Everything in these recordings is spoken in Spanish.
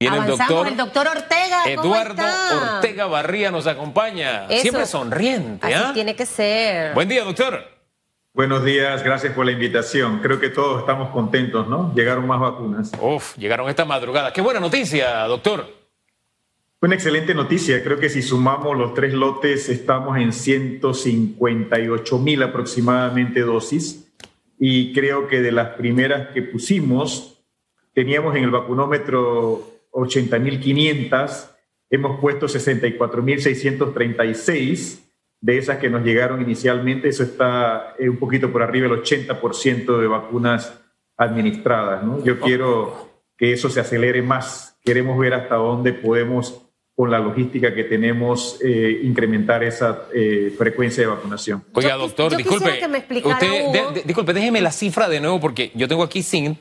Viene el doctor, el doctor Ortega. ¿cómo Eduardo está? Ortega Barría nos acompaña. Eso. Siempre sonriente. Así ¿ah? tiene que ser. Buen día, doctor. Buenos días, gracias por la invitación. Creo que todos estamos contentos, ¿no? Llegaron más vacunas. Uf, llegaron esta madrugada. Qué buena noticia, doctor. Una excelente noticia. Creo que si sumamos los tres lotes, estamos en 158 mil aproximadamente dosis. Y creo que de las primeras que pusimos, teníamos en el vacunómetro 80 mil 500, hemos puesto 64 mil 636 de esas que nos llegaron inicialmente. Eso está eh, un poquito por arriba del 80% de vacunas administradas, ¿no? Yo quiero que eso se acelere más. Queremos ver hasta dónde podemos con la logística que tenemos, eh, incrementar esa eh, frecuencia de vacunación. Oiga, doctor, yo disculpe. que me usted, de- de- disculpe, déjeme la cifra de nuevo porque yo tengo aquí cin-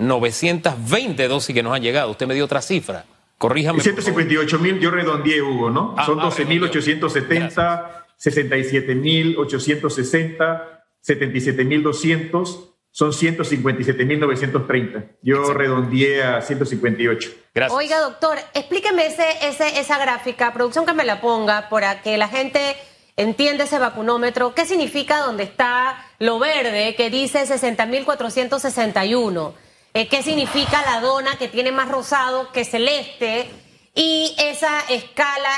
157.920 dosis que nos han llegado. Usted me dio otra cifra. Corríjame. por favor. 158 mil, yo redondeé, Hugo, ¿no? Ah, Son ah, 12.870, 67.860, 77.200, son 157.930. Yo redondeé a 158. Gracias. Oiga, doctor, explíqueme ese, ese, esa gráfica, producción que me la ponga, para que la gente entienda ese vacunómetro. ¿Qué significa donde está lo verde que dice 60.461? Eh, ¿Qué significa la dona que tiene más rosado que celeste? Y esa escala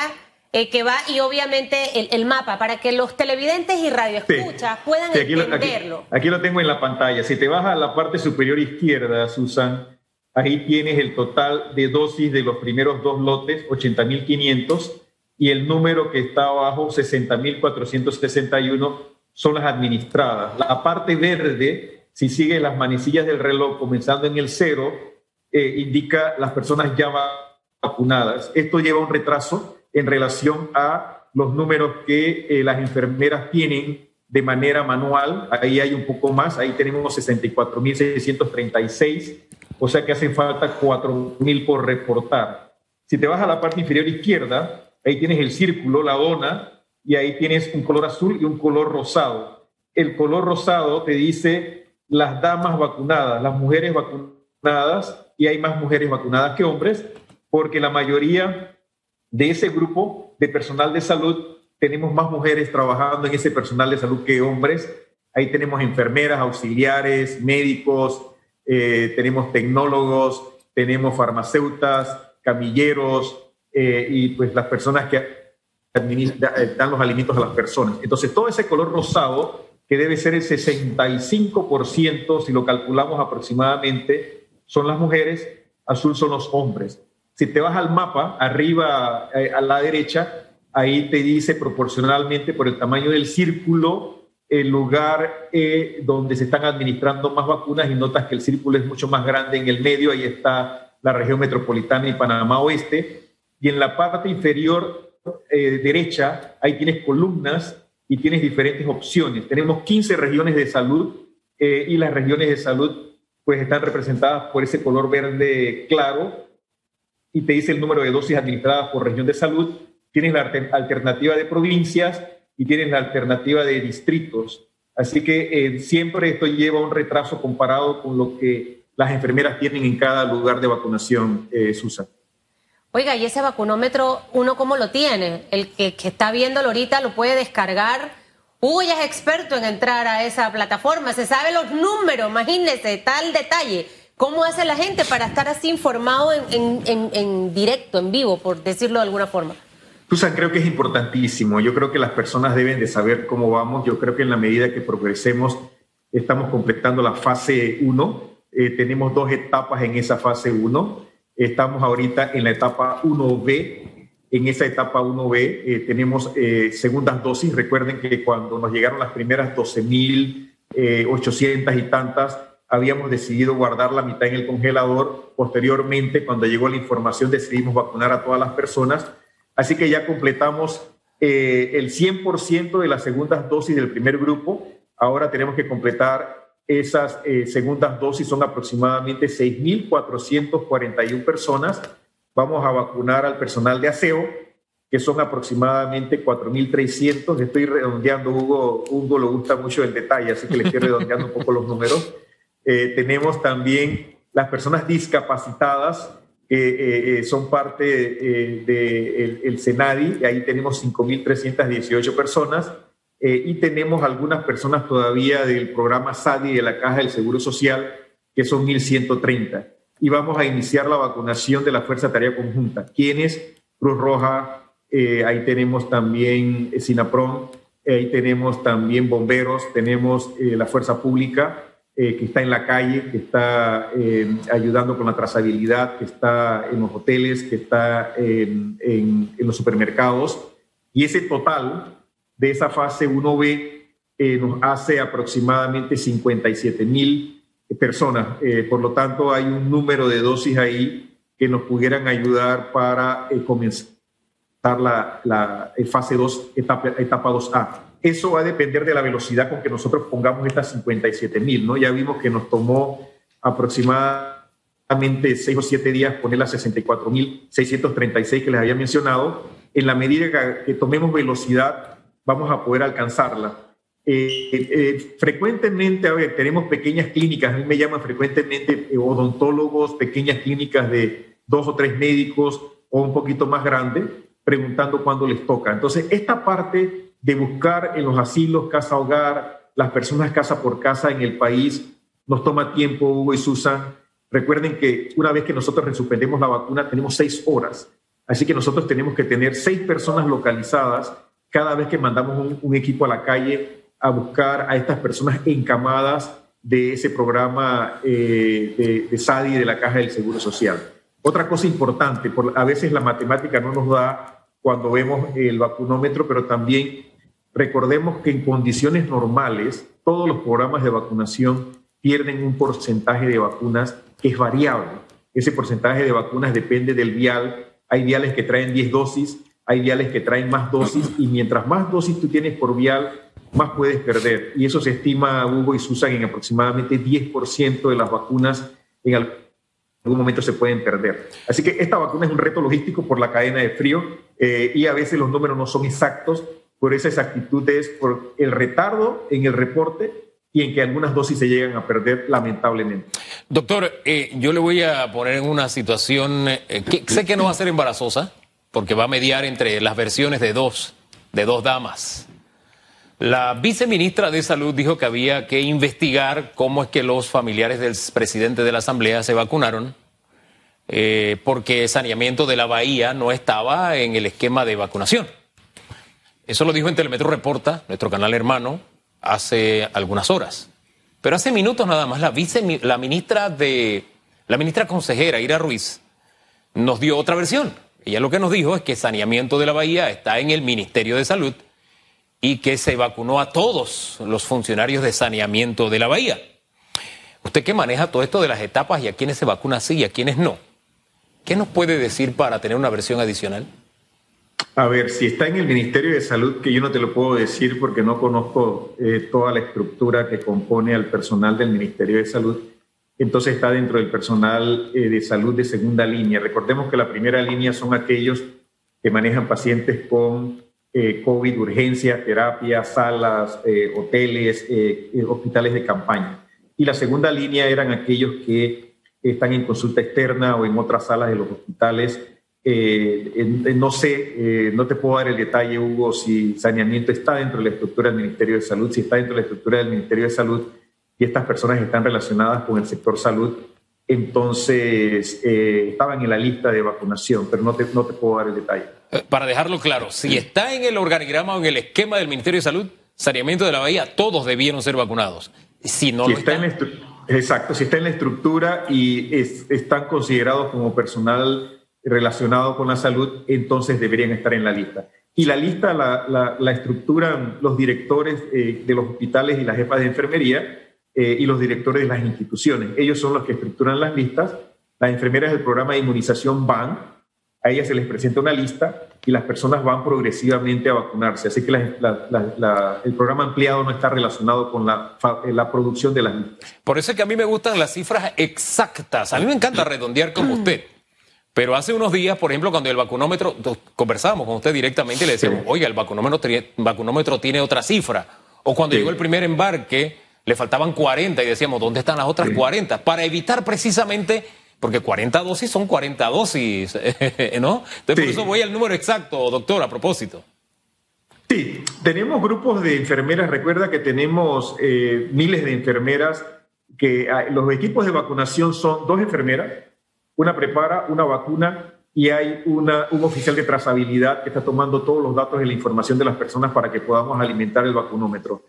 eh, que va, y obviamente el, el mapa, para que los televidentes y radioescuchas puedan Sí, aquí, lo, aquí- entenderlo. aquí lo tengo en la pantalla. Si te vas a la parte superior izquierda, Susan, ahí tienes el total de dosis de los primeros dos lotes, 80.500, y el número que está abajo, 60.461, son las administradas. La parte verde, si sigue las manecillas del reloj comenzando en el cero, eh, indica las personas ya vacunadas. Esto lleva un retraso en relación a los números que eh, las enfermeras tienen de manera manual. Ahí hay un poco más, ahí tenemos 64.636, o sea que hacen falta 4.000 por reportar. Si te vas a la parte inferior izquierda, ahí tienes el círculo, la dona, y ahí tienes un color azul y un color rosado. El color rosado te dice las damas vacunadas, las mujeres vacunadas, y hay más mujeres vacunadas que hombres, porque la mayoría de ese grupo de personal de salud tenemos más mujeres trabajando en ese personal de salud que hombres. Ahí tenemos enfermeras, auxiliares, médicos, eh, tenemos tecnólogos, tenemos farmacéutas, camilleros eh, y pues las personas que eh, dan los alimentos a las personas. Entonces todo ese color rosado, que debe ser el 65%, si lo calculamos aproximadamente, son las mujeres, azul son los hombres. Si te vas al mapa, arriba eh, a la derecha, ahí te dice proporcionalmente por el tamaño del círculo el lugar eh, donde se están administrando más vacunas y notas que el círculo es mucho más grande en el medio, ahí está la región metropolitana y Panamá Oeste, y en la parte inferior eh, derecha, ahí tienes columnas y tienes diferentes opciones. Tenemos 15 regiones de salud eh, y las regiones de salud pues están representadas por ese color verde claro y te dice el número de dosis administradas por región de salud. Tienes la alter- alternativa de provincias y tienes la alternativa de distritos. Así que eh, siempre esto lleva un retraso comparado con lo que las enfermeras tienen en cada lugar de vacunación, eh, Susan. Oiga, ¿y ese vacunómetro uno cómo lo tiene? El que, está viéndolo ahorita lo puede descargar. Hugo ya es experto en entrar a esa plataforma, se sabe los números, imagínese, tal detalle. ¿Cómo hace la gente para estar así informado en, directo, en vivo, por decirlo de alguna forma? Susan, creo que es importantísimo. Yo creo que las personas deben de saber cómo vamos. Yo creo que en la medida que progresemos, estamos completando la fase 1. tenemos dos etapas en esa fase 1. Estamos ahorita en la etapa 1B. En esa etapa 1B eh, tenemos eh, segundas dosis. Recuerden que cuando nos llegaron las primeras 12.800 y tantas, habíamos decidido guardar la mitad en el congelador. Posteriormente, cuando llegó la información, decidimos vacunar a todas las personas. Así que ya completamos eh, el 100% de las segundas dosis del primer grupo. Ahora tenemos que completar esas eh, segundas dosis, son aproximadamente 6.441 personas. Vamos a vacunar al personal de aseo, que son aproximadamente 4.300. Estoy redondeando, Hugo, Hugo le gusta mucho el detalle, así que le estoy redondeando un poco los números. Eh, tenemos también las personas discapacitadas eh, eh, son parte del de, el CENADI, ahí tenemos 5.318 personas, y tenemos algunas personas todavía del programa SADI de la Caja del Seguro Social, que son 1.130. Y vamos a iniciar la vacunación de la Fuerza Tarea Conjunta. ¿Quiénes? Cruz Roja, ahí tenemos también SINAPRON, ahí tenemos también bomberos, tenemos la Fuerza Pública, eh, que está en la calle, que está eh, ayudando con la trazabilidad, que está en los hoteles, que está en, los supermercados. Y ese total de esa fase 1B eh, nos hace aproximadamente 57 mil personas. por lo tanto, hay un número de dosis ahí que nos pudieran ayudar para comenzar la, la fase 2, etapa, etapa 2A. Eso va a depender de la velocidad con que nosotros pongamos estas 57 mil, ¿no? Ya vimos que nos tomó aproximadamente 6 o 7 días poner las 64 mil 636 que les había mencionado. En la medida que, tomemos velocidad, vamos a poder alcanzarla. Eh, eh, frecuentemente, a ver, tenemos pequeñas clínicas, a mí me llaman frecuentemente eh, odontólogos, pequeñas clínicas de dos o tres médicos o un poquito más grande, preguntando cuándo les toca. Entonces, esta parte de buscar en los asilos, casa hogar, las personas casa por casa en el país. Nos toma tiempo, Hugo y Susan. Recuerden que una vez que nosotros resuspendemos la vacuna, tenemos seis horas. Así que nosotros tenemos que tener seis personas localizadas cada vez que mandamos un, equipo a la calle a buscar a estas personas encamadas de ese programa eh, de, de, SADI de la Caja del Seguro Social. Otra cosa importante, por, a veces la matemática no nos da cuando vemos el vacunómetro, pero también Recordemos que en condiciones normales todos los programas de vacunación pierden un porcentaje de vacunas que es variable. Ese porcentaje de vacunas depende del vial. Hay viales que traen 10 dosis, hay viales que traen más dosis y mientras más dosis tú tienes por vial, más puedes perder. Y eso se estima, Hugo y Susan, en aproximadamente 10% de las vacunas en algún momento se pueden perder. Así que esta vacuna es un reto logístico por la cadena de frío eh, y a veces los números no son exactos, por esa exactitud es por el retardo en el reporte y en que algunas dosis se llegan a perder lamentablemente. Doctor, eh, yo le voy a poner en una situación eh, que sé que no va a ser embarazosa, porque va a mediar entre las versiones de dos, de dos damas. La viceministra de Salud dijo que había que investigar cómo es que los familiares del presidente de la Asamblea se vacunaron, eh, porque saneamiento de la Bahía no estaba en el esquema de vacunación. Eso lo dijo en Telemetro Reporta, nuestro canal hermano, hace algunas horas. Pero hace minutos nada más la vice, la ministra de la ministra consejera Ira Ruiz nos dio otra versión. Ella lo que nos dijo es que saneamiento de la bahía está en el Ministerio de Salud y que se vacunó a todos los funcionarios de saneamiento de la bahía. Usted que maneja todo esto de las etapas y a quiénes se vacuna sí y a quiénes no. ¿Qué nos puede decir para tener una versión adicional? A ver, si está en el Ministerio de Salud, que yo no te lo puedo decir porque no conozco eh, toda la estructura que compone al personal del Ministerio de Salud, entonces está dentro del personal eh, de salud de segunda línea. Recordemos que la primera línea son aquellos que manejan pacientes con eh, COVID, urgencias, terapias, salas, hoteles, hospitales de campaña. Y la segunda línea eran aquellos que están en consulta externa o en otras salas de los hospitales eh, no sé, eh, no te puedo dar el detalle, Hugo, si saneamiento está dentro de la estructura del Ministerio de Salud, si está dentro de la estructura del Ministerio de Salud y estas personas están relacionadas con el sector salud, entonces eh, estaban en la lista de vacunación, pero no te, no te puedo dar el detalle. Para dejarlo claro, si está en el organigrama o en el esquema del Ministerio de Salud, saneamiento de la Bahía, todos debieron ser vacunados. Si no está, en Exacto, si está en la estructura y están considerados como personal relacionado con la salud, entonces deberían estar en la lista. Y la lista la, la, estructuran los directores eh, de los hospitales y las jefas de enfermería eh, y los directores de las instituciones. Ellos son los que estructuran las listas. Las enfermeras del programa de inmunización van, a ellas se les presenta una lista y las personas van progresivamente a vacunarse. Así que el programa ampliado no está relacionado con la, la producción de las listas. Por eso es que a mí me gustan las cifras exactas. A mí me encanta redondear como usted. Pero hace unos días, por ejemplo, cuando el vacunómetro, conversábamos con usted directamente y le decíamos, oiga, el vacunómetro, vacunómetro tiene otra cifra. O cuando llegó el primer embarque le faltaban 40 y decíamos, ¿dónde están las otras 40? Para evitar precisamente, porque 40 dosis son 40 dosis, ¿no? Entonces por eso voy al número exacto, doctor, a propósito. Sí, tenemos grupos de enfermeras, recuerda que tenemos eh, miles de enfermeras, que ah, los equipos de vacunación son dos enfermeras, una prepara una vacuna y hay una, un oficial de trazabilidad que está tomando todos los datos y la información de las personas para que podamos alimentar el vacunómetro.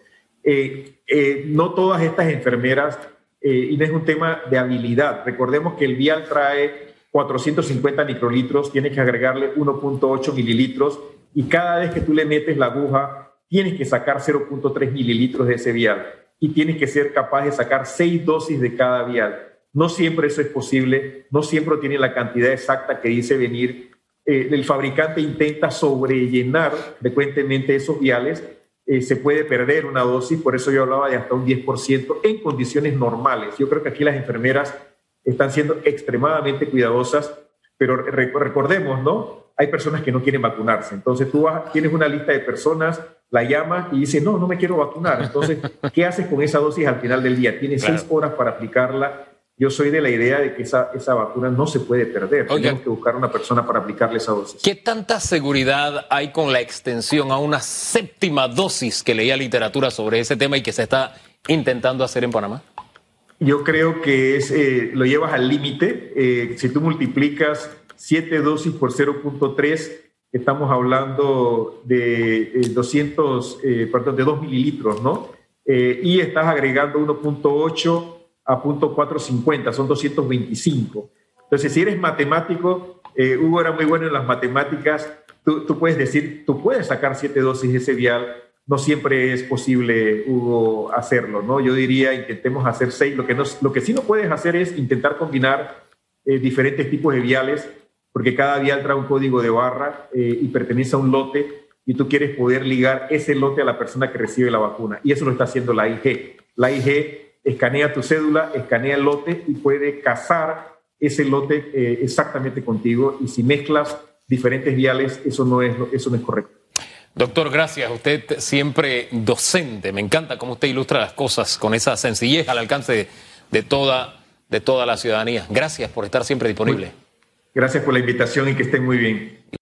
Eh, eh, no todas estas enfermeras, eh, y es un tema de habilidad. Recordemos que el vial trae 450 microlitros, tienes que agregarle 1.8 mililitros y cada vez que tú le metes la aguja, tienes que sacar 0.3 mililitros de ese vial y tienes que ser capaz de sacar seis dosis de cada vial. No siempre eso es posible, no siempre tiene la cantidad exacta que dice venir. el fabricante intenta sobrellenar frecuentemente esos viales eh, se puede perder una dosis, por eso yo hablaba de hasta un 10% en condiciones normales. Yo creo que aquí las enfermeras están siendo extremadamente cuidadosas, pero recordemos, ¿no? Hay personas que no quieren vacunarse. Entonces tú tienes una lista de personas, la llamas y dice, no, no me quiero vacunar. Entonces, ¿qué haces con esa dosis al final del día? Tienes seis horas para aplicarla yo soy de la idea de que esa, esa vacuna no se puede perder. Tenemos que buscar una persona para aplicarle esa dosis. ¿Qué tanta seguridad hay con la extensión a una séptima dosis que leía literatura sobre ese tema y que se está intentando hacer en Panamá? Yo creo que es, eh, lo llevas al límite. Eh, si tú multiplicas siete dosis por 0.3, estamos hablando de 200, eh, perdón, de 2 mililitros, ¿no? y estás agregando 1.8 a punto 450, son 225. Entonces, si eres matemático, eh, Hugo era muy bueno en las matemáticas, tú, puedes decir, tú puedes sacar siete dosis de ese vial, no siempre es posible, Hugo, hacerlo, ¿no? Yo diría, intentemos hacer seis, lo que, no, lo que sí no puedes hacer es intentar combinar eh, diferentes tipos de viales, porque cada vial trae un código de barra eh, y pertenece a un lote, y tú quieres poder ligar ese lote a la persona que recibe la vacuna, y eso lo está haciendo la IG. La IG escanea tu cédula, escanea el lote y puede cazar ese lote eh, exactamente contigo. Y si mezclas diferentes viales, eso no es, eso no es correcto. Doctor, gracias. Usted siempre docente. Me encanta cómo usted ilustra las cosas con esa sencillez al alcance de, toda, de toda la ciudadanía. Gracias por estar siempre disponible. Gracias por la invitación y que estén muy bien.